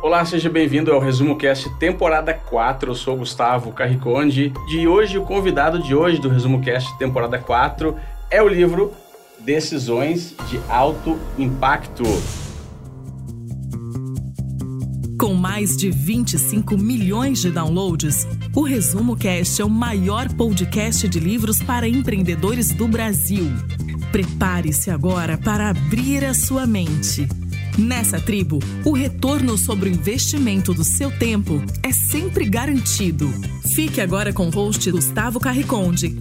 Olá, seja bem-vindo ao Resumo Cast temporada 4. Eu sou o Gustavo Carriconde. De hoje, o convidado de hoje do Resumo Cast temporada 4 é o livro Decisões de Alto Impacto. Com mais de 25 milhões de downloads, o Resumo Cast é o maior podcast de livros para empreendedores do Brasil. Prepare-se agora para abrir a sua mente. Nessa tribo, o retorno sobre o investimento do seu tempo é sempre garantido. Fique agora com o host Gustavo Carriconde.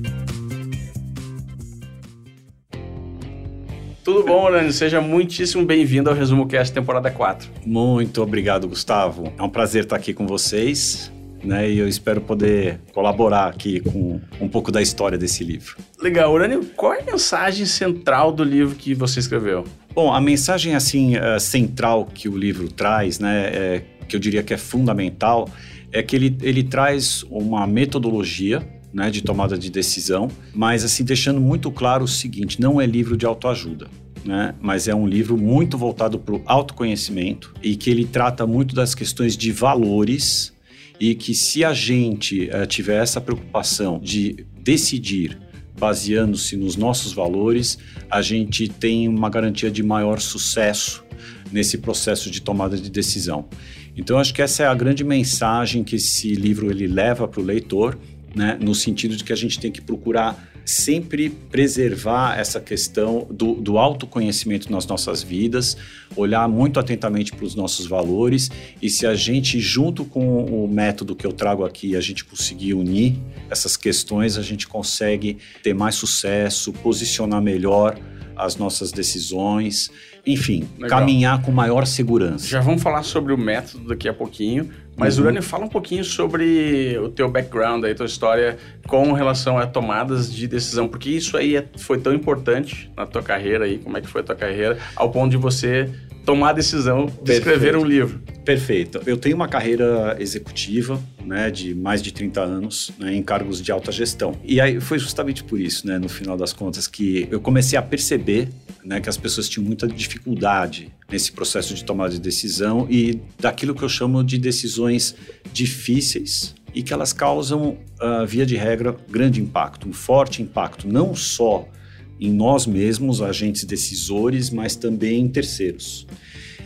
Tudo bom, Orlando? Seja muitíssimo bem-vindo ao Resumo Cast temporada 4. Muito obrigado, Gustavo. É um prazer estar aqui com vocês. Né, e eu espero poder colaborar aqui com um pouco da história desse livro. Legal, Urânio, qual é a mensagem central do livro que você escreveu? Bom, a mensagem assim uh, central que o livro traz, né, é, que eu diria que é fundamental, é que ele, ele traz uma metodologia né, de tomada de decisão, mas assim deixando muito claro o seguinte: não é livro de autoajuda. Né? Mas é um livro muito voltado para o autoconhecimento e que ele trata muito das questões de valores e que se a gente uh, tiver essa preocupação de decidir baseando-se nos nossos valores, a gente tem uma garantia de maior sucesso nesse processo de tomada de decisão. Então acho que essa é a grande mensagem que esse livro ele leva para o leitor né, no sentido de que a gente tem que procurar sempre preservar essa questão do, do autoconhecimento nas nossas vidas, olhar muito atentamente para os nossos valores e se a gente, junto com o método que eu trago aqui, a gente conseguir unir essas questões, a gente consegue ter mais sucesso, posicionar melhor as nossas decisões, enfim, Legal. caminhar com maior segurança. Já vamos falar sobre o método daqui a pouquinho, mas, uhum. Urânio, fala um pouquinho sobre o teu background, aí, tua história com relação a tomadas de decisão, porque isso aí é, foi tão importante na tua carreira aí, como é que foi a tua carreira, ao ponto de você tomar a decisão de Perfeito. escrever um livro. Perfeito. Eu tenho uma carreira executiva, né, de mais de 30 anos, né, em cargos de alta gestão. E aí foi justamente por isso, né, no final das contas, que eu comecei a perceber né, que as pessoas tinham muita dificuldade nesse processo de tomada de decisão e daquilo que eu chamo de decisões difíceis e que elas causam, uh, via de regra, grande impacto, um forte impacto, não só em nós mesmos, agentes decisores, mas também em terceiros.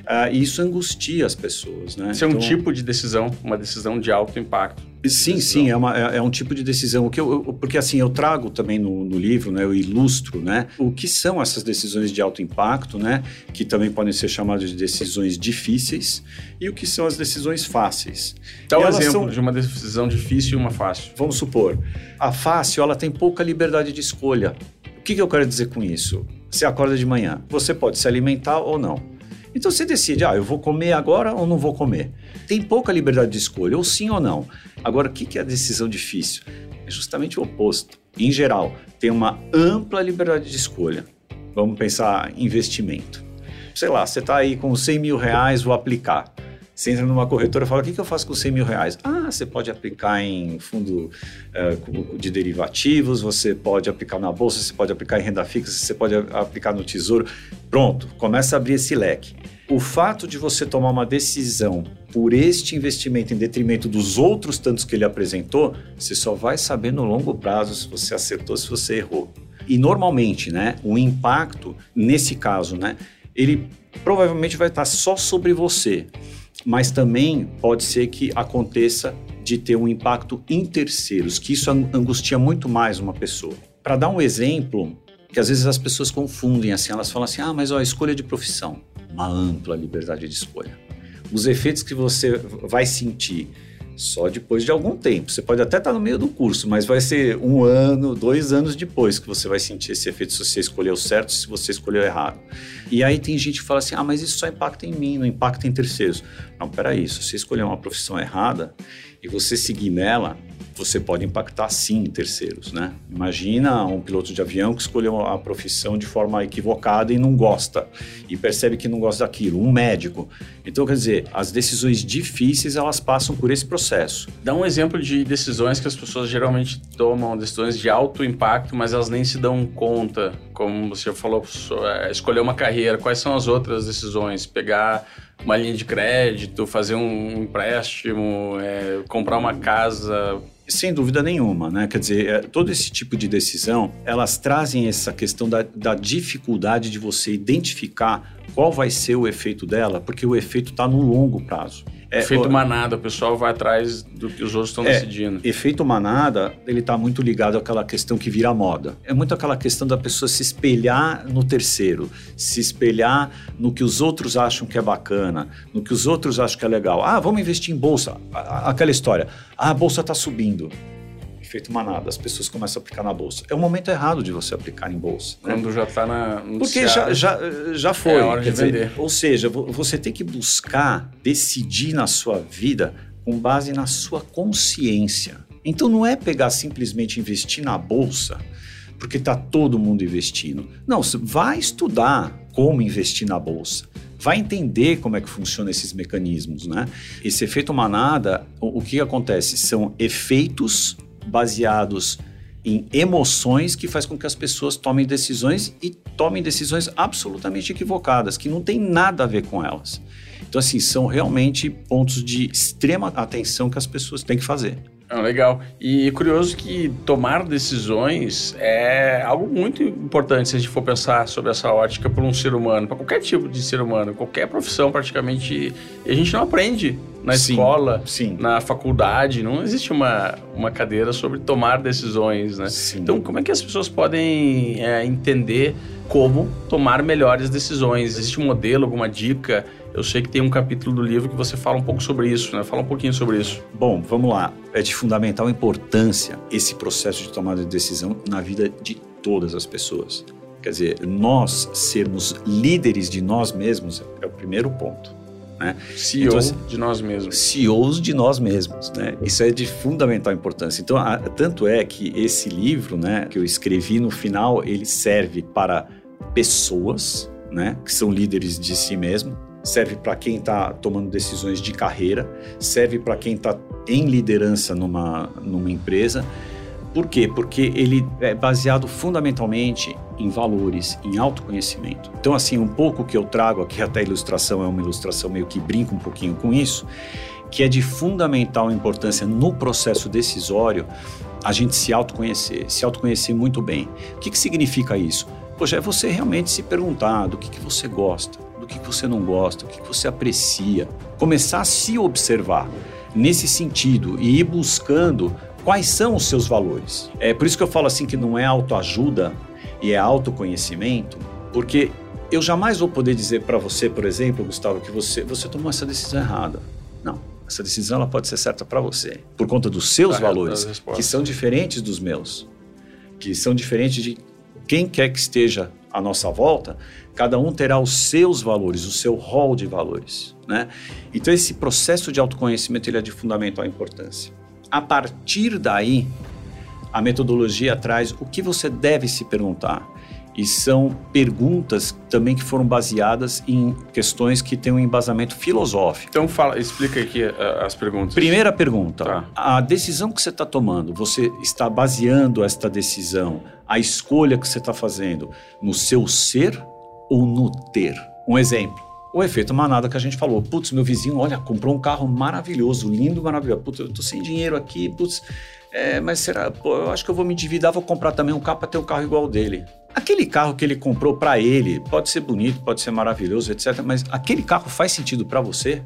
Uh, isso angustia as pessoas, né? Isso é um então tipo de decisão, uma decisão de alto impacto. Sim, sim, é, uma, é, é, um tipo de decisão. O que eu, eu, porque assim, eu trago também no, no, livro, né, eu ilustro, né, o que são essas decisões de alto impacto, né, que também podem ser chamadas de decisões difíceis, e o que são as decisões fáceis. Dá um exemplo são, de uma decisão difícil e uma fácil. Vamos supor, a fácil, ela tem pouca liberdade de escolha. O que, que eu quero dizer com isso? Você acorda de manhã, você pode se alimentar ou não. Então você decide, ah, eu vou comer agora ou não vou comer. Tem pouca liberdade de escolha, ou sim ou não. Agora, o que é a decisão difícil? É justamente o oposto. Em geral, tem uma ampla liberdade de escolha. Vamos pensar investimento. Sei lá, você está aí com 100 mil reais, vou aplicar. Você entra numa corretora e fala: o que, que eu faço com 100 mil reais? Ah, você pode aplicar em fundo uh, de derivativos, você pode aplicar na bolsa, você pode aplicar em renda fixa, você pode aplicar no tesouro. Pronto, começa a abrir esse leque. O fato de você tomar uma decisão por este investimento em detrimento dos outros tantos que ele apresentou, você só vai saber no longo prazo se você acertou, se você errou. E normalmente, né, o impacto nesse caso, né, ele provavelmente vai estar só sobre você mas também pode ser que aconteça de ter um impacto em terceiros, que isso angustia muito mais uma pessoa. Para dar um exemplo, que às vezes as pessoas confundem assim, elas falam assim: "Ah, mas ó, a escolha de profissão, uma ampla liberdade de escolha". Os efeitos que você vai sentir só depois de algum tempo. Você pode até estar no meio do curso, mas vai ser um ano, dois anos depois que você vai sentir esse efeito se você escolheu certo, se você escolheu errado. E aí tem gente que fala assim: ah, mas isso só impacta em mim, não impacta em terceiros. Não, peraí, se você escolher uma profissão errada e você seguir nela, você pode impactar sim terceiros, né? Imagina um piloto de avião que escolheu a profissão de forma equivocada e não gosta e percebe que não gosta daquilo, um médico. Então, quer dizer, as decisões difíceis elas passam por esse processo. Dá um exemplo de decisões que as pessoas geralmente tomam, decisões de alto impacto, mas elas nem se dão conta, como você falou, é, escolher uma carreira, quais são as outras decisões? Pegar uma linha de crédito, fazer um empréstimo, é, comprar uma casa. Sem dúvida nenhuma, né? Quer dizer, é, todo esse tipo de decisão, elas trazem essa questão da, da dificuldade de você identificar qual vai ser o efeito dela, porque o efeito está no longo prazo. É, efeito manada, o pessoal vai atrás do que os outros estão é, decidindo. Efeito manada, ele está muito ligado àquela questão que vira moda. É muito aquela questão da pessoa se espelhar no terceiro, se espelhar no que os outros acham que é bacana, no que os outros acham que é legal. Ah, vamos investir em bolsa. Aquela história. Ah, a bolsa está subindo efeito manada, as pessoas começam a aplicar na bolsa. É o momento errado de você aplicar em bolsa. Né? Quando já está na. Porque já, já, já foi. É hora de dizer, vender. Ou seja, você tem que buscar decidir na sua vida com base na sua consciência. Então não é pegar simplesmente investir na bolsa porque está todo mundo investindo. Não, vai estudar como investir na bolsa vai entender como é que funcionam esses mecanismos, né? Esse efeito manada, o, o que acontece? São efeitos baseados em emoções que faz com que as pessoas tomem decisões e tomem decisões absolutamente equivocadas, que não tem nada a ver com elas. Então, assim, são realmente pontos de extrema atenção que as pessoas têm que fazer. Ah, legal. E curioso que tomar decisões é algo muito importante se a gente for pensar sobre essa ótica para um ser humano, para qualquer tipo de ser humano, qualquer profissão praticamente. E a gente não aprende na sim, escola, sim. na faculdade, não existe uma, uma cadeira sobre tomar decisões, né? Sim. Então, como é que as pessoas podem é, entender como tomar melhores decisões? Existe um modelo, alguma dica? Eu sei que tem um capítulo do livro que você fala um pouco sobre isso, né? Fala um pouquinho sobre isso. Bom, vamos lá. É de fundamental importância esse processo de tomada de decisão na vida de todas as pessoas. Quer dizer, nós sermos líderes de nós mesmos é o primeiro ponto. Né? CEO então, assim, de nós mesmos. CEOs de nós mesmos, né? Isso é de fundamental importância. Então, a, tanto é que esse livro, né, que eu escrevi no final, ele serve para pessoas, né, que são líderes de si mesmo, serve para quem está tomando decisões de carreira, serve para quem está em liderança numa, numa empresa. Por quê? Porque ele é baseado fundamentalmente em valores, em autoconhecimento. Então, assim, um pouco que eu trago aqui, até a ilustração é uma ilustração meio que brinca um pouquinho com isso, que é de fundamental importância no processo decisório a gente se autoconhecer, se autoconhecer muito bem. O que, que significa isso? Poxa, é você realmente se perguntar do que, que você gosta, que você não gosta, o que você aprecia. Começar a se observar nesse sentido e ir buscando quais são os seus valores. É por isso que eu falo assim que não é autoajuda e é autoconhecimento, porque eu jamais vou poder dizer para você, por exemplo, Gustavo, que você você tomou essa decisão errada. Não, essa decisão ela pode ser certa para você, por conta dos seus valores, que são diferentes dos meus, que são diferentes de quem quer que esteja à nossa volta, cada um terá os seus valores, o seu rol de valores. Né? Então, esse processo de autoconhecimento ele é de fundamental importância. A partir daí, a metodologia traz o que você deve se perguntar. E são perguntas também que foram baseadas em questões que têm um embasamento filosófico. Então fala, explica aqui uh, as perguntas. Primeira pergunta: tá. a decisão que você está tomando, você está baseando esta decisão, a escolha que você está fazendo, no seu ser ou no ter. Um exemplo. O efeito manada que a gente falou. Putz, meu vizinho, olha, comprou um carro maravilhoso, lindo, maravilhoso. Putz, eu tô sem dinheiro aqui, putz, é, mas será? Pô, eu acho que eu vou me endividar, vou comprar também um carro para ter um carro igual dele. Aquele carro que ele comprou para ele pode ser bonito, pode ser maravilhoso, etc. Mas aquele carro faz sentido para você?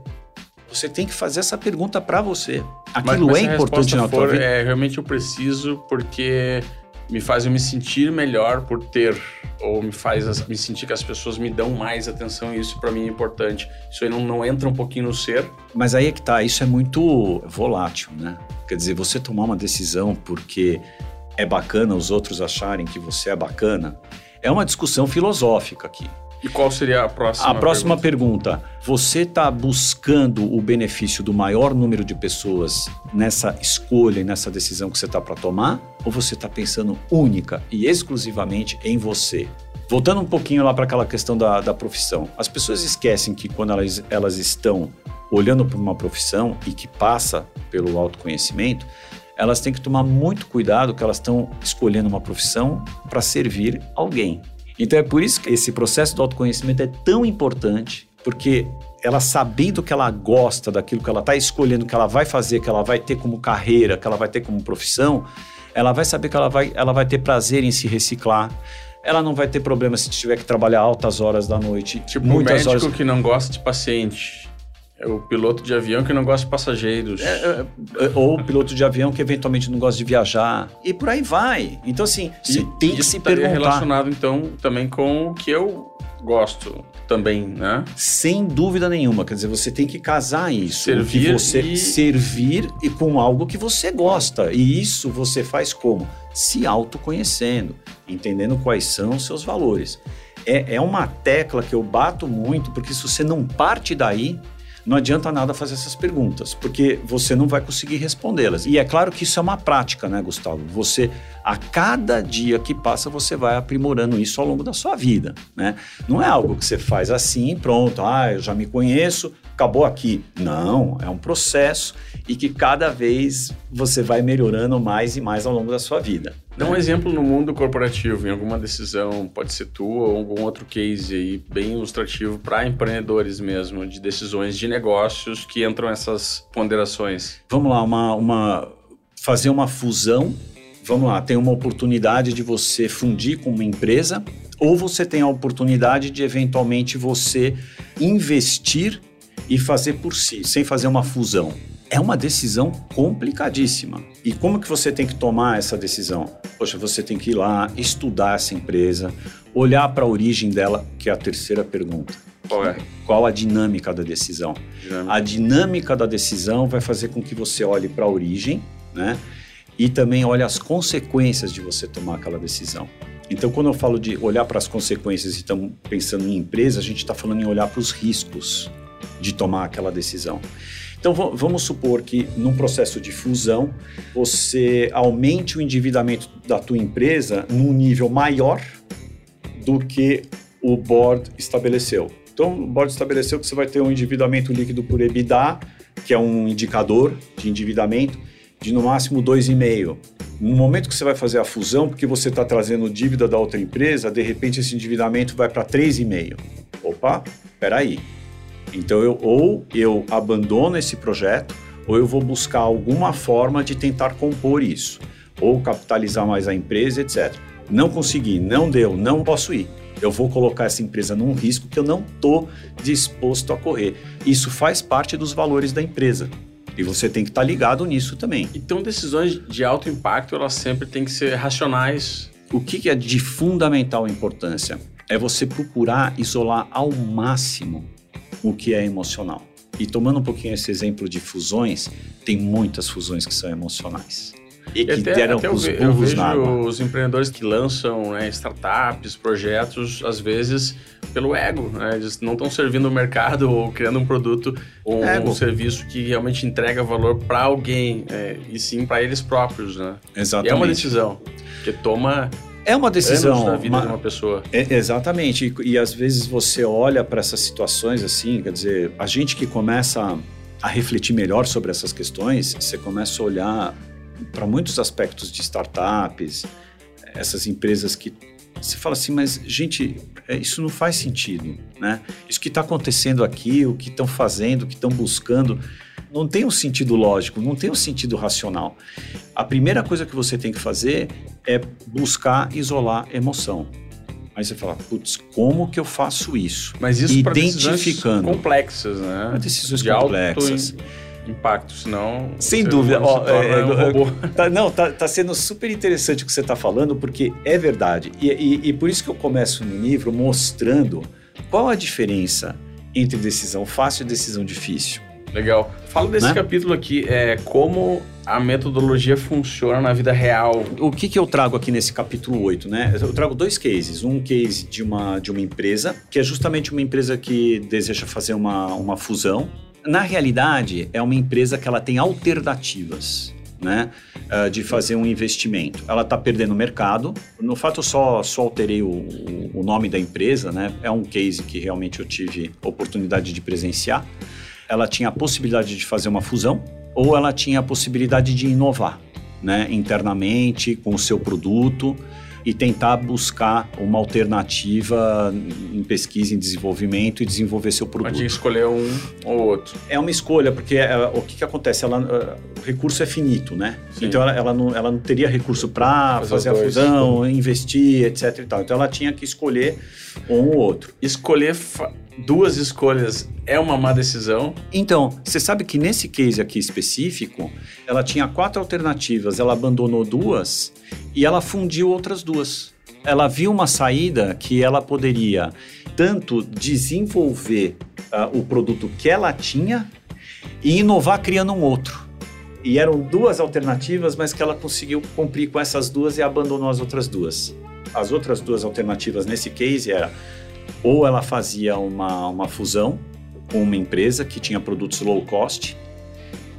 Você tem que fazer essa pergunta para você. Aquilo mas, mas é importante na tua vida. É, realmente eu preciso porque me faz eu me sentir melhor por ter ou me faz me sentir que as pessoas me dão mais atenção e isso para mim é importante. Isso aí não, não entra um pouquinho no ser. Mas aí é que tá, isso é muito volátil, né? Quer dizer, você tomar uma decisão porque é bacana os outros acharem que você é bacana, é uma discussão filosófica aqui. E qual seria a próxima? A próxima pergunta. pergunta. Você está buscando o benefício do maior número de pessoas nessa escolha e nessa decisão que você está para tomar? Ou você está pensando única e exclusivamente em você? Voltando um pouquinho lá para aquela questão da, da profissão. As pessoas esquecem que quando elas, elas estão olhando para uma profissão e que passa pelo autoconhecimento, elas têm que tomar muito cuidado que elas estão escolhendo uma profissão para servir alguém. Então é por isso que esse processo do autoconhecimento é tão importante, porque ela sabendo que ela gosta daquilo que ela está escolhendo, que ela vai fazer, que ela vai ter como carreira, que ela vai ter como profissão, ela vai saber que ela vai, ela vai ter prazer em se reciclar. Ela não vai ter problema se tiver que trabalhar altas horas da noite. Tipo, muitas o médico horas... que não gosta de paciente. É o piloto de avião que não gosta de passageiros. É, é, é, ou o piloto de avião que eventualmente não gosta de viajar. E por aí vai. Então, assim, você tem que se perguntar. relacionado, então, também com o que eu gosto também, né? Sem dúvida nenhuma. Quer dizer, você tem que casar isso. Servir você e... servir e com algo que você gosta. E isso você faz como? Se autoconhecendo, entendendo quais são os seus valores. É, é uma tecla que eu bato muito, porque se você não parte daí, não adianta nada fazer essas perguntas, porque você não vai conseguir respondê-las. E é claro que isso é uma prática, né, Gustavo? Você, a cada dia que passa, você vai aprimorando isso ao longo da sua vida, né? Não é algo que você faz assim, pronto, ah, eu já me conheço, acabou aqui. Não, é um processo e que cada vez você vai melhorando mais e mais ao longo da sua vida. Dá um exemplo no mundo corporativo, em alguma decisão, pode ser tua ou algum outro case aí bem ilustrativo para empreendedores mesmo, de decisões de negócios que entram essas ponderações. Vamos lá, uma, uma fazer uma fusão. Vamos lá, tem uma oportunidade de você fundir com uma empresa ou você tem a oportunidade de eventualmente você investir e fazer por si, sem fazer uma fusão é uma decisão complicadíssima. E como que você tem que tomar essa decisão? Poxa, você tem que ir lá, estudar essa empresa, olhar para a origem dela, que é a terceira pergunta. Qual é? Qual a dinâmica da decisão? Dinâmica. A dinâmica da decisão vai fazer com que você olhe para a origem, né? E também olhe as consequências de você tomar aquela decisão. Então, quando eu falo de olhar para as consequências e estamos pensando em empresa, a gente está falando em olhar para os riscos de tomar aquela decisão. Então vamos supor que num processo de fusão você aumente o endividamento da tua empresa num nível maior do que o board estabeleceu. Então o board estabeleceu que você vai ter um endividamento líquido por EBITDA, que é um indicador de endividamento de no máximo 2,5. No momento que você vai fazer a fusão, porque você está trazendo dívida da outra empresa, de repente esse endividamento vai para 3,5. Opa, peraí. Então, eu, ou eu abandono esse projeto, ou eu vou buscar alguma forma de tentar compor isso, ou capitalizar mais a empresa, etc. Não consegui, não deu, não posso ir. Eu vou colocar essa empresa num risco que eu não estou disposto a correr. Isso faz parte dos valores da empresa. E você tem que estar tá ligado nisso também. Então, decisões de alto impacto, elas sempre têm que ser racionais. O que é de fundamental importância? É você procurar isolar ao máximo o que é emocional. E tomando um pouquinho esse exemplo de fusões, tem muitas fusões que são emocionais. E que até, deram até os eu, vejo os empreendedores que lançam né, startups, projetos, às vezes pelo ego. Né? Eles não estão servindo o mercado ou criando um produto ou um, um serviço que realmente entrega valor para alguém, é, e sim para eles próprios. Né? Exatamente. E é uma decisão que toma é uma decisão. na vida uma, de uma pessoa. É, exatamente. E, e, às vezes você olha para essas situações assim, quer dizer, a gente que começa a, a refletir melhor sobre essas questões, você começa a olhar para muitos aspectos de startups, essas empresas que você fala assim, mas gente, é, isso não faz sentido, né? Isso que está acontecendo aqui, o que estão fazendo, o que estão buscando, não tem um sentido lógico, não tem um sentido racional. A primeira coisa que você tem que fazer é buscar isolar emoção. Aí você fala, putz, como que eu faço isso? Mas isso Identificando. complexas, né? Decisões De complexas. impacto, senão. Sem dúvida. Ó, é, um é, tá, não, tá, tá, sendo super interessante o que você está falando, porque é verdade. E, e, e por isso que eu começo no livro mostrando qual a diferença entre decisão fácil e decisão difícil. Legal. Fala desse né? capítulo aqui, é como a metodologia funciona na vida real. O que, que eu trago aqui nesse capítulo 8, né? Eu trago dois cases. Um case de uma, de uma empresa, que é justamente uma empresa que deseja fazer uma, uma fusão. Na realidade, é uma empresa que ela tem alternativas. Né, uh, de fazer um investimento. Ela está perdendo mercado. No fato, eu só, só alterei o, o, nome da empresa, né? É um case que realmente eu tive oportunidade de presenciar ela tinha a possibilidade de fazer uma fusão ou ela tinha a possibilidade de inovar né, internamente com o seu produto. e tentar buscar uma alternativa em pesquisa, em desenvolvimento e desenvolver seu produto. Pode escolher um ou outro. É uma escolha, porque é, o que, que acontece? Ela, uh, o recurso é finito, né? Sim. Então ela, ela, não, ela não teria recurso para fazer, fazer a fusão, investir, etc. Então ela tinha que escolher um ou outro. Escolher duas escolhas é uma má decisão? Então, você sabe que nesse case aqui específico, ela tinha quatro alternativas, ela abandonou duas e ela fundiu outras duas. Ela viu uma saída que ela poderia tanto desenvolver uh, o produto que ela tinha e inovar criando um outro. E eram duas alternativas, mas que ela conseguiu cumprir com essas duas e abandonou as outras duas. As outras duas alternativas nesse case era ou ela fazia uma, uma fusão com uma empresa que tinha produtos low cost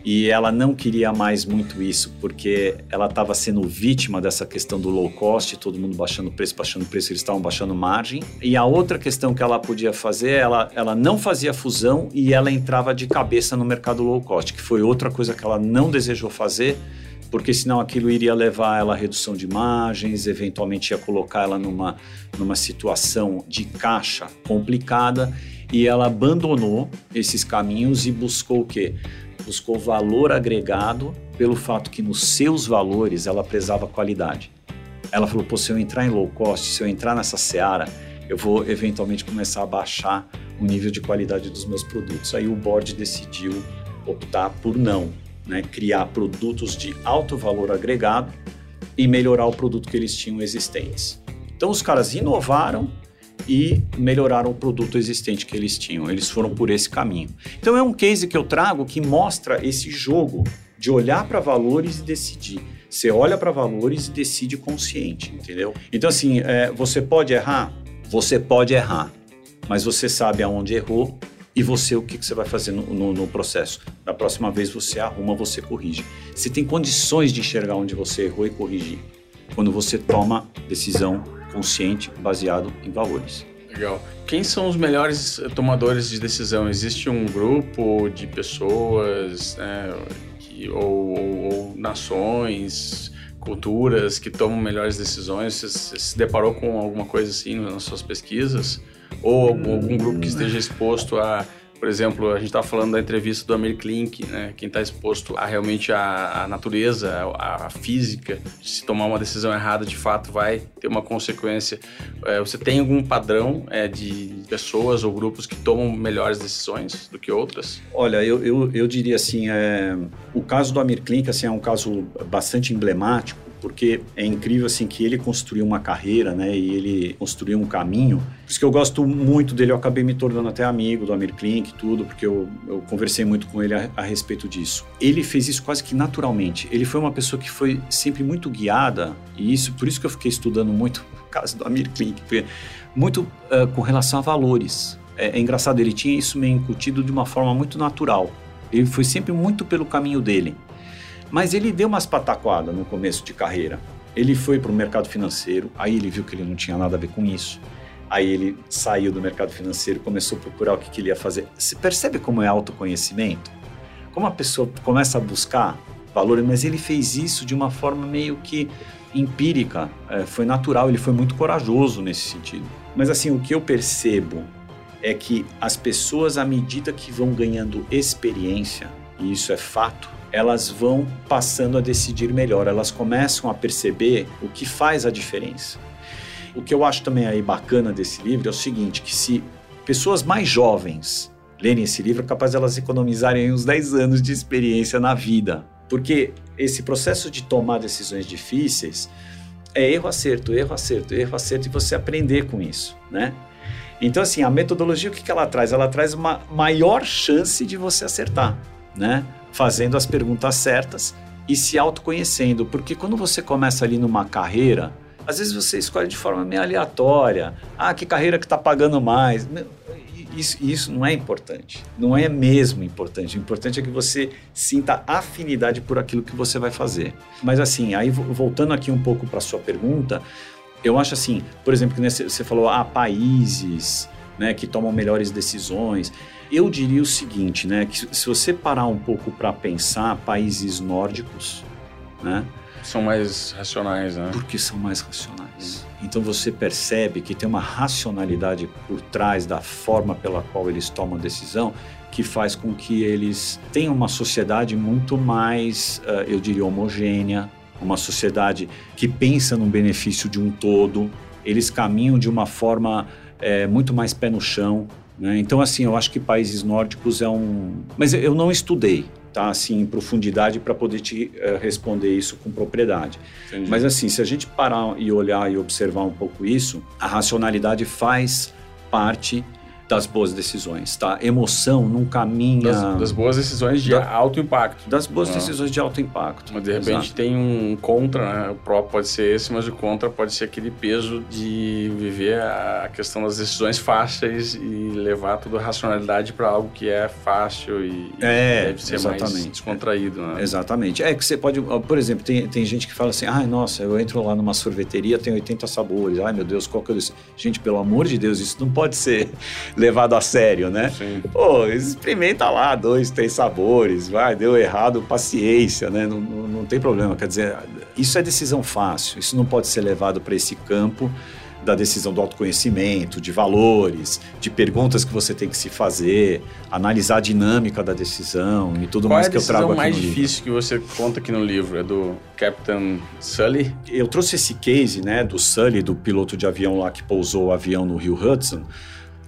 e ela não queria mais muito isso porque ela estava sendo vítima dessa questão do low cost, todo mundo baixando preço, baixando preço, eles estavam baixando margem. E a outra questão que ela podia fazer, ela, ela não fazia fusão e ela entrava de cabeça no mercado low cost, que foi outra coisa que ela não desejou fazer porque senão aquilo iria levar ela à redução de margens, eventualmente ia colocar ela numa, numa situação de caixa complicada e ela abandonou esses caminhos e buscou o quê? Buscou valor agregado pelo fato que nos seus valores ela prezava qualidade. Ela falou, pô, se eu entrar em low cost, se eu entrar nessa seara, eu vou eventualmente começar a baixar o nível de qualidade dos meus produtos. Aí o board decidiu optar por não né, criar produtos de alto valor agregado e melhorar o produto que eles tinham existentes. Então os caras inovaram e melhoraram o produto existente que eles tinham. Eles foram por esse caminho. Então é um case que eu trago que mostra esse jogo de olhar para valores e decidir. Você olha para valores e decide consciente, entendeu? Então assim, é, você pode errar, você pode errar, mas você sabe aonde errou e você, o que, que você vai fazer no, no, no, processo? Da próxima vez você arruma, você corrige. Você tem condições de enxergar onde você errou e corrigir. Quando você toma decisão consciente, baseado em valores. Legal. Quem são os melhores tomadores de decisão? Existe um grupo de pessoas né, que, ou, ou, ou nações, culturas que tomam melhores decisões? Você se deparou com alguma coisa assim nas suas pesquisas? Ou algum, algum grupo que esteja exposto a por exemplo, a gente está falando da entrevista do Amir Klink, né? Quem está exposto a realmente a, a natureza, a, a, física, se tomar uma decisão errada, de fato vai ter uma consequência. É, você tem algum padrão é, de pessoas ou grupos que tomam melhores decisões do que outras? Olha, eu, eu, eu diria assim, é, o caso do Amir Klink assim, é um caso bastante emblemático, porque é incrível assim que ele construiu uma carreira, né, e ele construiu um caminho. Por isso que eu gosto muito dele, eu acabei me tornando até amigo do Amir Klink, tudo, porque eu, eu conversei muito com ele a, a, respeito disso. Ele fez isso quase que naturalmente. Ele foi uma pessoa que foi sempre muito guiada, e isso, por isso que eu fiquei estudando muito o caso do Amir Klink, muito uh, com relação a valores. É, é engraçado, ele tinha isso meio incutido de uma forma muito natural. Ele foi sempre muito pelo caminho dele. Mas ele deu umas pataquadas no começo de carreira. Ele foi para o mercado financeiro, aí ele viu que ele não tinha nada a ver com isso. Aí ele saiu do mercado financeiro, começou a procurar o que, que ele ia fazer. Você percebe como é autoconhecimento? Como a pessoa começa a buscar valores, mas ele fez isso de uma forma meio que empírica, é, foi natural, ele foi muito corajoso nesse sentido. Mas assim, o que eu percebo é que as pessoas, à medida que vão ganhando experiência, e isso é fato, elas vão passando a decidir melhor, elas começam a perceber o que faz a diferença. O que eu acho também aí bacana desse livro é o seguinte, que se pessoas mais jovens lerem esse livro, é capaz de elas economizarem uns 10 anos de experiência na vida. Porque esse processo de tomar decisões difíceis é erro, acerto, erro, acerto, erro, acerto, e você aprender com isso, né? Então, assim, a metodologia, o que, ela traz? Ela traz uma maior chance de você acertar, né? Fazendo as perguntas certas e se autoconhecendo. Porque quando você começa ali numa carreira, às vezes você escolhe de forma meio aleatória. Ah, que carreira que está pagando mais? Isso, isso não é importante. Não é mesmo importante. O importante é que você sinta afinidade por aquilo que você vai fazer. Mas assim, aí voltando aqui um pouco para sua pergunta, eu acho assim, por exemplo, que você falou, ah, países né, que tomam melhores decisões. Eu diria o seguinte, né, que se você parar um pouco para pensar, países nórdicos, né, São mais racionais, né? Porque são mais racionais. Então você percebe que tem uma racionalidade por trás da forma pela qual eles tomam a decisão que faz com que eles tenham uma sociedade muito mais, uh, eu diria, homogênea, uma sociedade que pensa no benefício de um todo. Eles caminham de uma forma é, muito mais pé no chão. Né? Então, assim, eu acho que países nórdicos é um. Mas eu não estudei, tá? Assim, em profundidade para poder te uh, responder isso com propriedade. Entendi. Mas, assim, se a gente parar e olhar e observar um pouco isso, a racionalidade faz parte das boas decisões, tá? Emoção não caminha... Das, das boas decisões de da, alto impacto. Das boas decisões de alto impacto. Mas de repente Exato. tem um contra, né? O próprio pode ser esse, mas o contra pode ser aquele peso de viver a questão das decisões fáceis e levar toda a racionalidade para algo que é fácil e, é, e deve ser exatamente. mais descontraído, né? Exatamente. É que você pode... Por exemplo, tem, tem gente que fala assim, ai, nossa, eu entro lá numa sorveteria, tem 80 sabores. Ai, meu Deus, qual que eu... Gente, pelo amor de Deus, isso não pode ser levado a sério, né? Sim. Pô, experimenta lá dois, três sabores, vai, deu errado, paciência, né? Não, não, não tem problema. Quer dizer, isso é decisão fácil, isso não pode ser levado para esse campo da decisão do autoconhecimento, de valores, de perguntas que você tem que se fazer, analisar a dinâmica da decisão e tudo Qual mais é que eu trago aqui no mais difícil que você conta aqui no livro? É do Captain Sully? Eu trouxe esse case, né, do Sully, do piloto de avião lá que pousou o avião no Rio Hudson,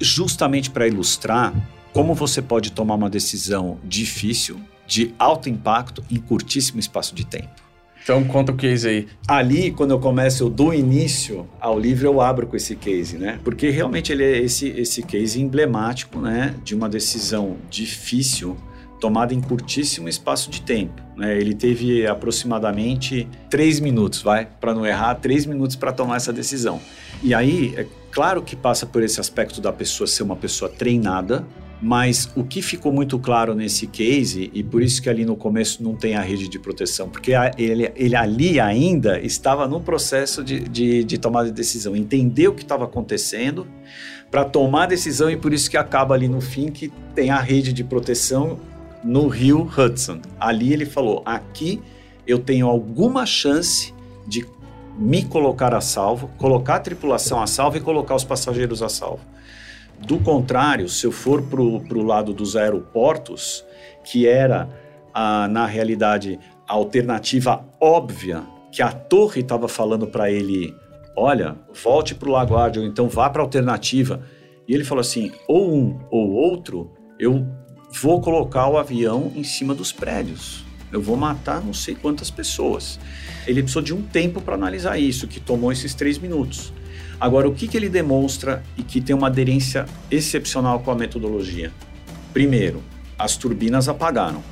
justamente para ilustrar como você pode tomar uma decisão difícil, de alto impacto, em curtíssimo espaço de tempo. Então, conta o case aí. Ali, quando eu começo do início ao livro, eu abro com esse case, né? Porque realmente ele é esse, esse case emblemático, né? De uma decisão difícil tomada em curtíssimo espaço de tempo. Né? Ele teve aproximadamente três minutos, vai, para não errar, três minutos para tomar essa decisão. E aí, é claro que passa por esse aspecto da pessoa ser uma pessoa treinada, mas o que ficou muito claro nesse case, e por isso que ali no começo não tem a rede de proteção, porque ele, ele ali ainda estava no processo de, de, de tomada de decisão, entendeu o que estava acontecendo para tomar a decisão, e por isso que acaba ali no fim que tem a rede de proteção no rio Hudson. Ali ele falou: aqui eu tenho alguma chance de me colocar a salvo, colocar a tripulação a salvo e colocar os passageiros a salvo. Do contrário, se eu for para o lado dos aeroportos, que era, a, na realidade, a alternativa óbvia que a torre estava falando para ele: olha, volte para o Laguardia, ou então vá para a alternativa. E ele falou assim: ou um ou outro, eu vou colocar o avião em cima dos prédios. Eu vou matar não sei quantas pessoas. Ele precisou de um tempo para analisar isso, que tomou esses três minutos. Agora, o que, que ele demonstra e que tem uma aderência excepcional com a metodologia? Primeiro, as turbinas apagaram.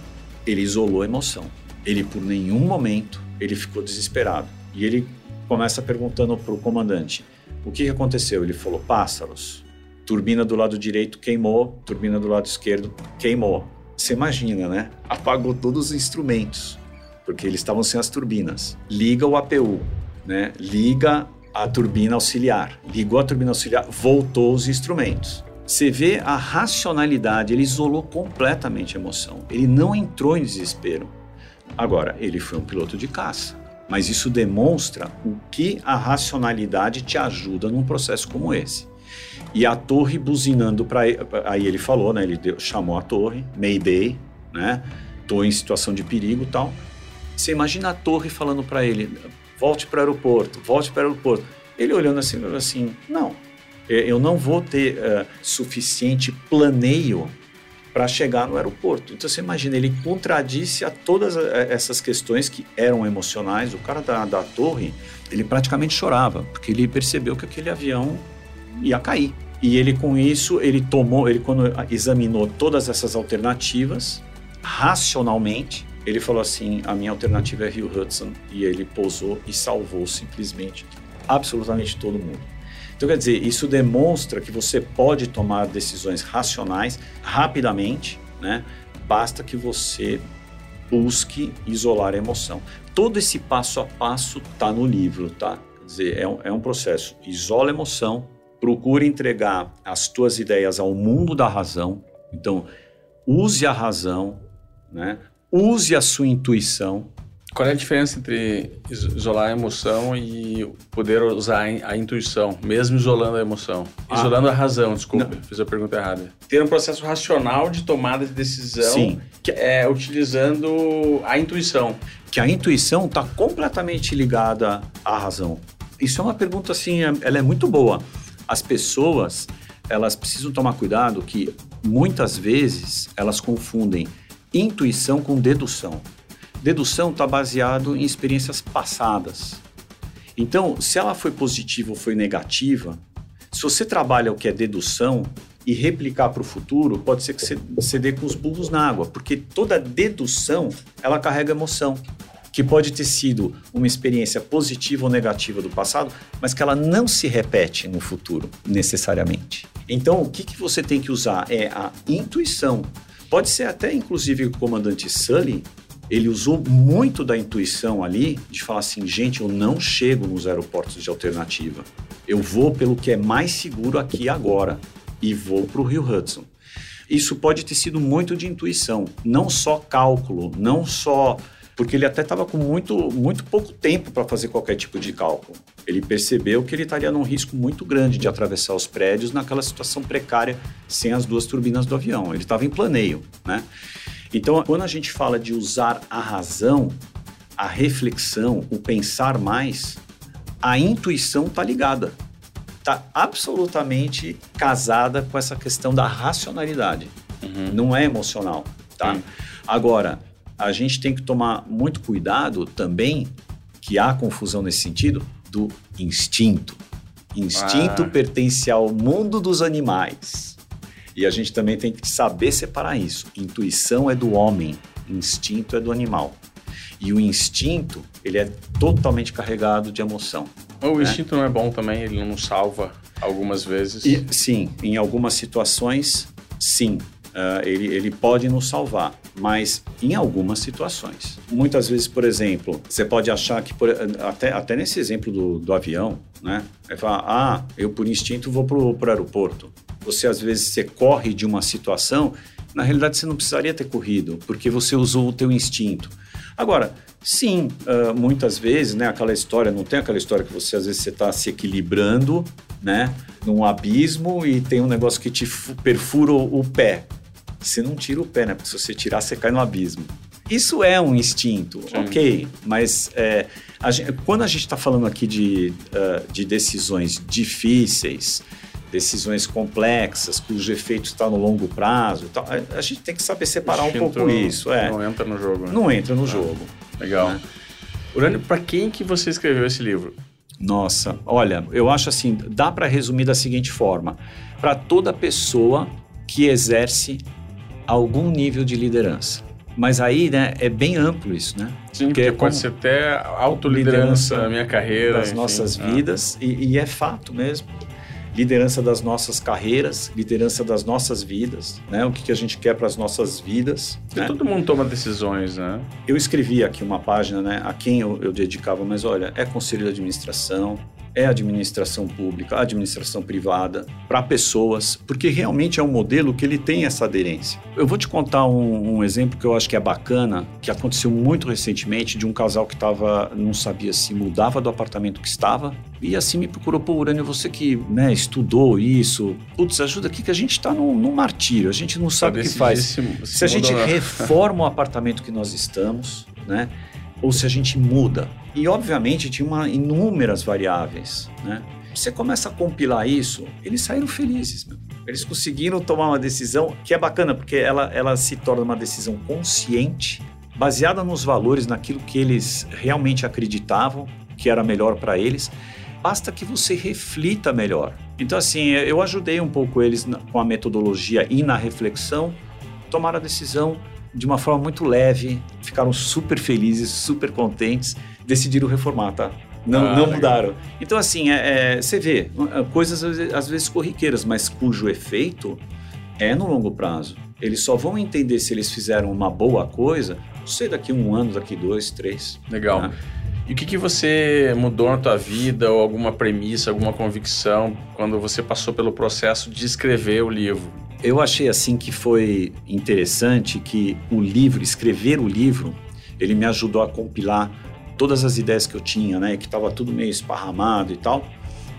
Ele isolou a emoção. Ele, por nenhum momento, ele ficou desesperado. E ele começa perguntando para o comandante: o que aconteceu? Ele falou: pássaros. Turbina do lado direito queimou, turbina do lado esquerdo queimou. Você imagina, né? Apagou todos os instrumentos, porque eles estavam sem as turbinas. Liga o APU, né? Liga a turbina auxiliar. Ligou a turbina auxiliar, voltou os instrumentos. Você vê a racionalidade, ele isolou completamente a emoção. Ele não entrou em desespero. Agora, ele foi um piloto de caça. Mas isso demonstra o que a racionalidade te ajuda num processo como esse. E a torre buzinando para aí ele falou, né? Ele deu, chamou a torre, Mayday, né? Tô em situação de perigo, tal. Você imagina a torre falando para ele: "Volte para o aeroporto, volte para o aeroporto". Ele olhando assim, assim: "Não. Eu não vou ter uh, suficiente planeio para chegar no aeroporto. Então você imagina, ele contradisse a todas eh, essas questões que eram emocionais. O cara da, da torre, ele praticamente chorava, porque ele percebeu que aquele avião ia cair. E ele com isso, ele tomou, ele quando examinou todas essas alternativas, racionalmente, ele falou assim: a minha alternativa é Rio Hudson. E ele pousou e salvou simplesmente absolutamente todo mundo. Então, quer dizer, isso demonstra que você pode tomar decisões racionais rapidamente, né? Basta que você busque isolar a emoção. Todo esse passo a passo está no livro, tá? Quer dizer, é um, é um processo. Isola a emoção, procure entregar as tuas ideias ao mundo da razão. Então, use a razão, né? use a sua intuição, Qual é a diferença entre isolar a emoção e poder usar a intuição, mesmo isolando a emoção? Ah. Isolando a razão, desculpa, Não. fiz a pergunta errada. Ter um processo racional de tomada de decisão Sim. Que é, utilizando a intuição. Que a intuição está completamente ligada à razão. Isso é uma pergunta assim, é, ela é muito boa. As pessoas, elas precisam tomar cuidado que muitas vezes elas confundem intuição com dedução. Dedução está baseado em experiências passadas. Então, se ela foi positiva ou foi negativa, se você trabalha o que é dedução e replicar para o futuro, pode ser que você, você dê com os burros na água, porque toda dedução ela carrega emoção que pode ter sido uma experiência positiva ou negativa do passado, mas que ela não se repete no futuro necessariamente. Então, o que, que você tem que usar é a intuição. Pode ser até, inclusive, o comandante Sully, ele usou muito da intuição ali de falar assim, gente, eu não chego nos aeroportos de alternativa. Eu vou pelo que é mais seguro aqui agora e vou para o Rio Hudson. Isso pode ter sido muito de intuição, não só cálculo, não só porque ele até estava com muito, muito pouco tempo para fazer qualquer tipo de cálculo. Ele percebeu que ele estaria num risco muito grande de atravessar os prédios naquela situação precária sem as duas turbinas do avião. Ele estava em planeio, né? Então, quando a gente fala de usar a razão, a reflexão, o pensar mais, a intuição está ligada. Está absolutamente casada com essa questão da racionalidade. Uhum. Não é emocional, tá? Uhum. Agora, a gente tem que tomar muito cuidado também, que há confusão nesse sentido, do instinto. Instinto ah. pertence ao mundo dos animais. E a gente também tem que saber separar isso. Intuição é do homem, instinto é do animal. E o instinto, ele é totalmente carregado de emoção. O né? instinto não é bom também, ele não salva algumas vezes. E, sim, em algumas situações, sim. Uh, ele, ele pode nos salvar, mas em algumas situações. Muitas vezes, por exemplo, você pode achar que, por, até, até nesse exemplo do, do avião, né? Vai falar, ah, eu por instinto vou para o aeroporto você às vezes você corre de uma situação, na realidade você não precisaria ter corrido, porque você usou o teu instinto. Agora, sim, uh, muitas vezes, né, aquela história, não tem aquela história que você às vezes você está se equilibrando, né, num abismo e tem um negócio que te perfura o pé. Você não tira o pé, né? Porque se você tirar, você cai no abismo. Isso é um instinto, Sim. ok, mas é, a gente, quando a gente está falando aqui de, uh, de decisões difíceis, decisões complexas, cujo efeito está no longo prazo. Tal. A, gente tem que saber separar um pouco isso. É. Não entra no jogo. Né? Não entra no ah, jogo. Legal. Né? Urânio, para quem que você escreveu esse livro? Nossa, olha, eu acho assim, dá para resumir da seguinte forma: para toda pessoa que exerce algum nível de liderança. Mas aí, né, é bem amplo isso, né? Sim, porque, porque pode ser até autoliderança na minha carreira. Das enfim, nossas ah. vidas, e, e é fato mesmo liderança das nossas carreiras, liderança das nossas vidas, né? O que, que a gente quer para as nossas vidas. Né? Todo mundo toma decisões, né? Eu escrevi aqui uma página, né? A quem eu, eu dedicava, mas olha, é conselho de administração, é administração pública, administração privada, para pessoas, porque realmente é um modelo que ele tem essa aderência. Eu vou te contar um, um, exemplo que eu acho que é bacana, que aconteceu muito recentemente, de um casal que estava, não sabia se mudava do apartamento que estava, e assim me procurou, pô, Urânio, você que né, estudou isso, putz, ajuda aqui que a gente está num, num, martírio, a gente não sabe o que faz. Se, se a gente reforma o apartamento que nós estamos, né? Ou se a gente muda. E, obviamente, tinha uma, inúmeras variáveis, né? Você começa a compilar isso, eles saíram felizes, meu. Eles conseguiram tomar uma decisão que é bacana, porque ela, ela se torna uma decisão consciente, baseada nos valores, naquilo que eles realmente acreditavam que era melhor para eles. Basta que você reflita melhor. Então, assim, eu ajudei um pouco eles na, com a metodologia e na reflexão, tomar a decisão de uma forma muito leve, ficaram super felizes, super contentes, decidiram reformar, tá? Não, ah, não mudaram. Então, assim, é, é, você vê, é, coisas às vezes corriqueiras, mas cujo efeito é no longo prazo. Eles só vão entender se eles fizeram uma boa coisa, não sei, daqui um ano, daqui dois, três. Legal. Né? E o que, que você mudou na tua vida, ou alguma premissa, alguma convicção, quando você passou pelo processo de escrever o livro? Eu achei assim que foi interessante que o livro, escrever o livro, Ele me ajudou a compilar todas as ideias que eu tinha, né? Que estava tudo meio esparramado e tal.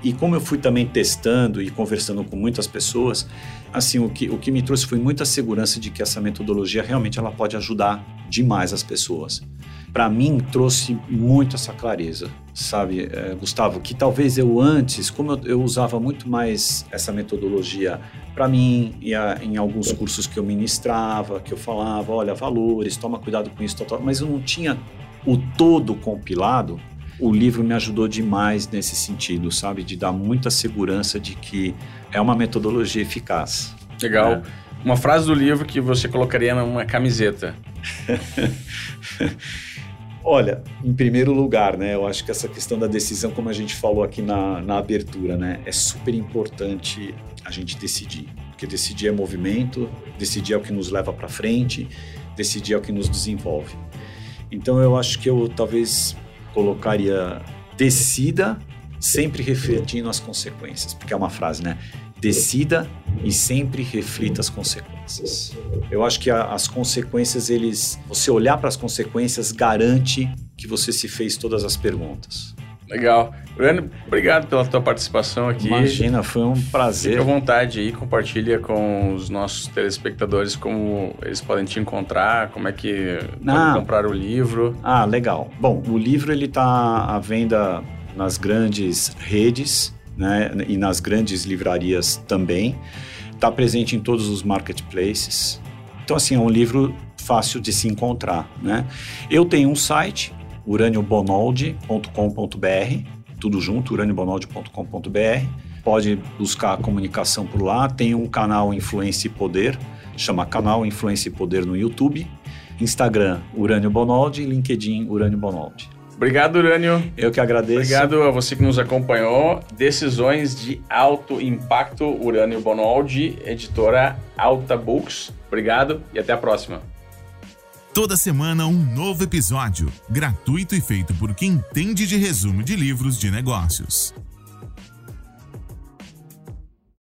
E como eu fui também testando e conversando com muitas pessoas, assim, o que, o que me trouxe foi muita segurança de que essa metodologia realmente ela pode ajudar demais as pessoas. Para mim, trouxe muito essa clareza, sabe, é, Gustavo? Que talvez eu antes, como eu, eu usava muito mais essa metodologia para mim, e a, em alguns cursos que eu ministrava, que eu falava, olha, valores, toma cuidado com isso, mas eu não tinha o todo compilado o livro me ajudou demais nesse sentido, sabe? De dar muita segurança de que é uma metodologia eficaz. Legal. É. Uma frase do livro que você colocaria numa camiseta. Olha, em primeiro lugar, né, eu acho que essa questão da decisão, como a gente falou aqui na, na abertura, né, é super importante a gente decidir. Porque decidir é movimento, decidir é o que nos leva para frente, decidir é o que nos desenvolve. Então eu acho que eu talvez colocaria decida sempre refletindo as consequências, porque é uma frase, né? Decida e sempre reflita as consequências. Eu acho que a, as consequências, eles, você olhar para as consequências garante que você se fez todas as perguntas. Legal. Breno, obrigado pela tua participação aqui. Imagina, foi um prazer. Fique à vontade aí, compartilha com os nossos telespectadores como eles podem te encontrar, como é que ah. comprar o livro. Ah, legal. Bom, o livro ele está à venda nas grandes redes, né, e nas grandes livrarias também. Está presente em todos os marketplaces. Então, assim, é um livro fácil de se encontrar, né? Eu tenho um site, uraniobonoldi.com.br, tudo junto, uraniobonoldi.com.br. Pode buscar a comunicação por lá. Tem um canal Influência e Poder, chama Canal Influência e Poder no YouTube. Instagram, Urânio Bonoldi, LinkedIn, Urânio Bonoldi. Obrigado, Urânio. Eu que agradeço. Obrigado a você que nos acompanhou. Decisões de alto impacto, Urânio Bonoldi, editora Alta Books. Obrigado e até a próxima. Toda semana um novo episódio, gratuito e feito por quem entende de resumo de livros de negócios.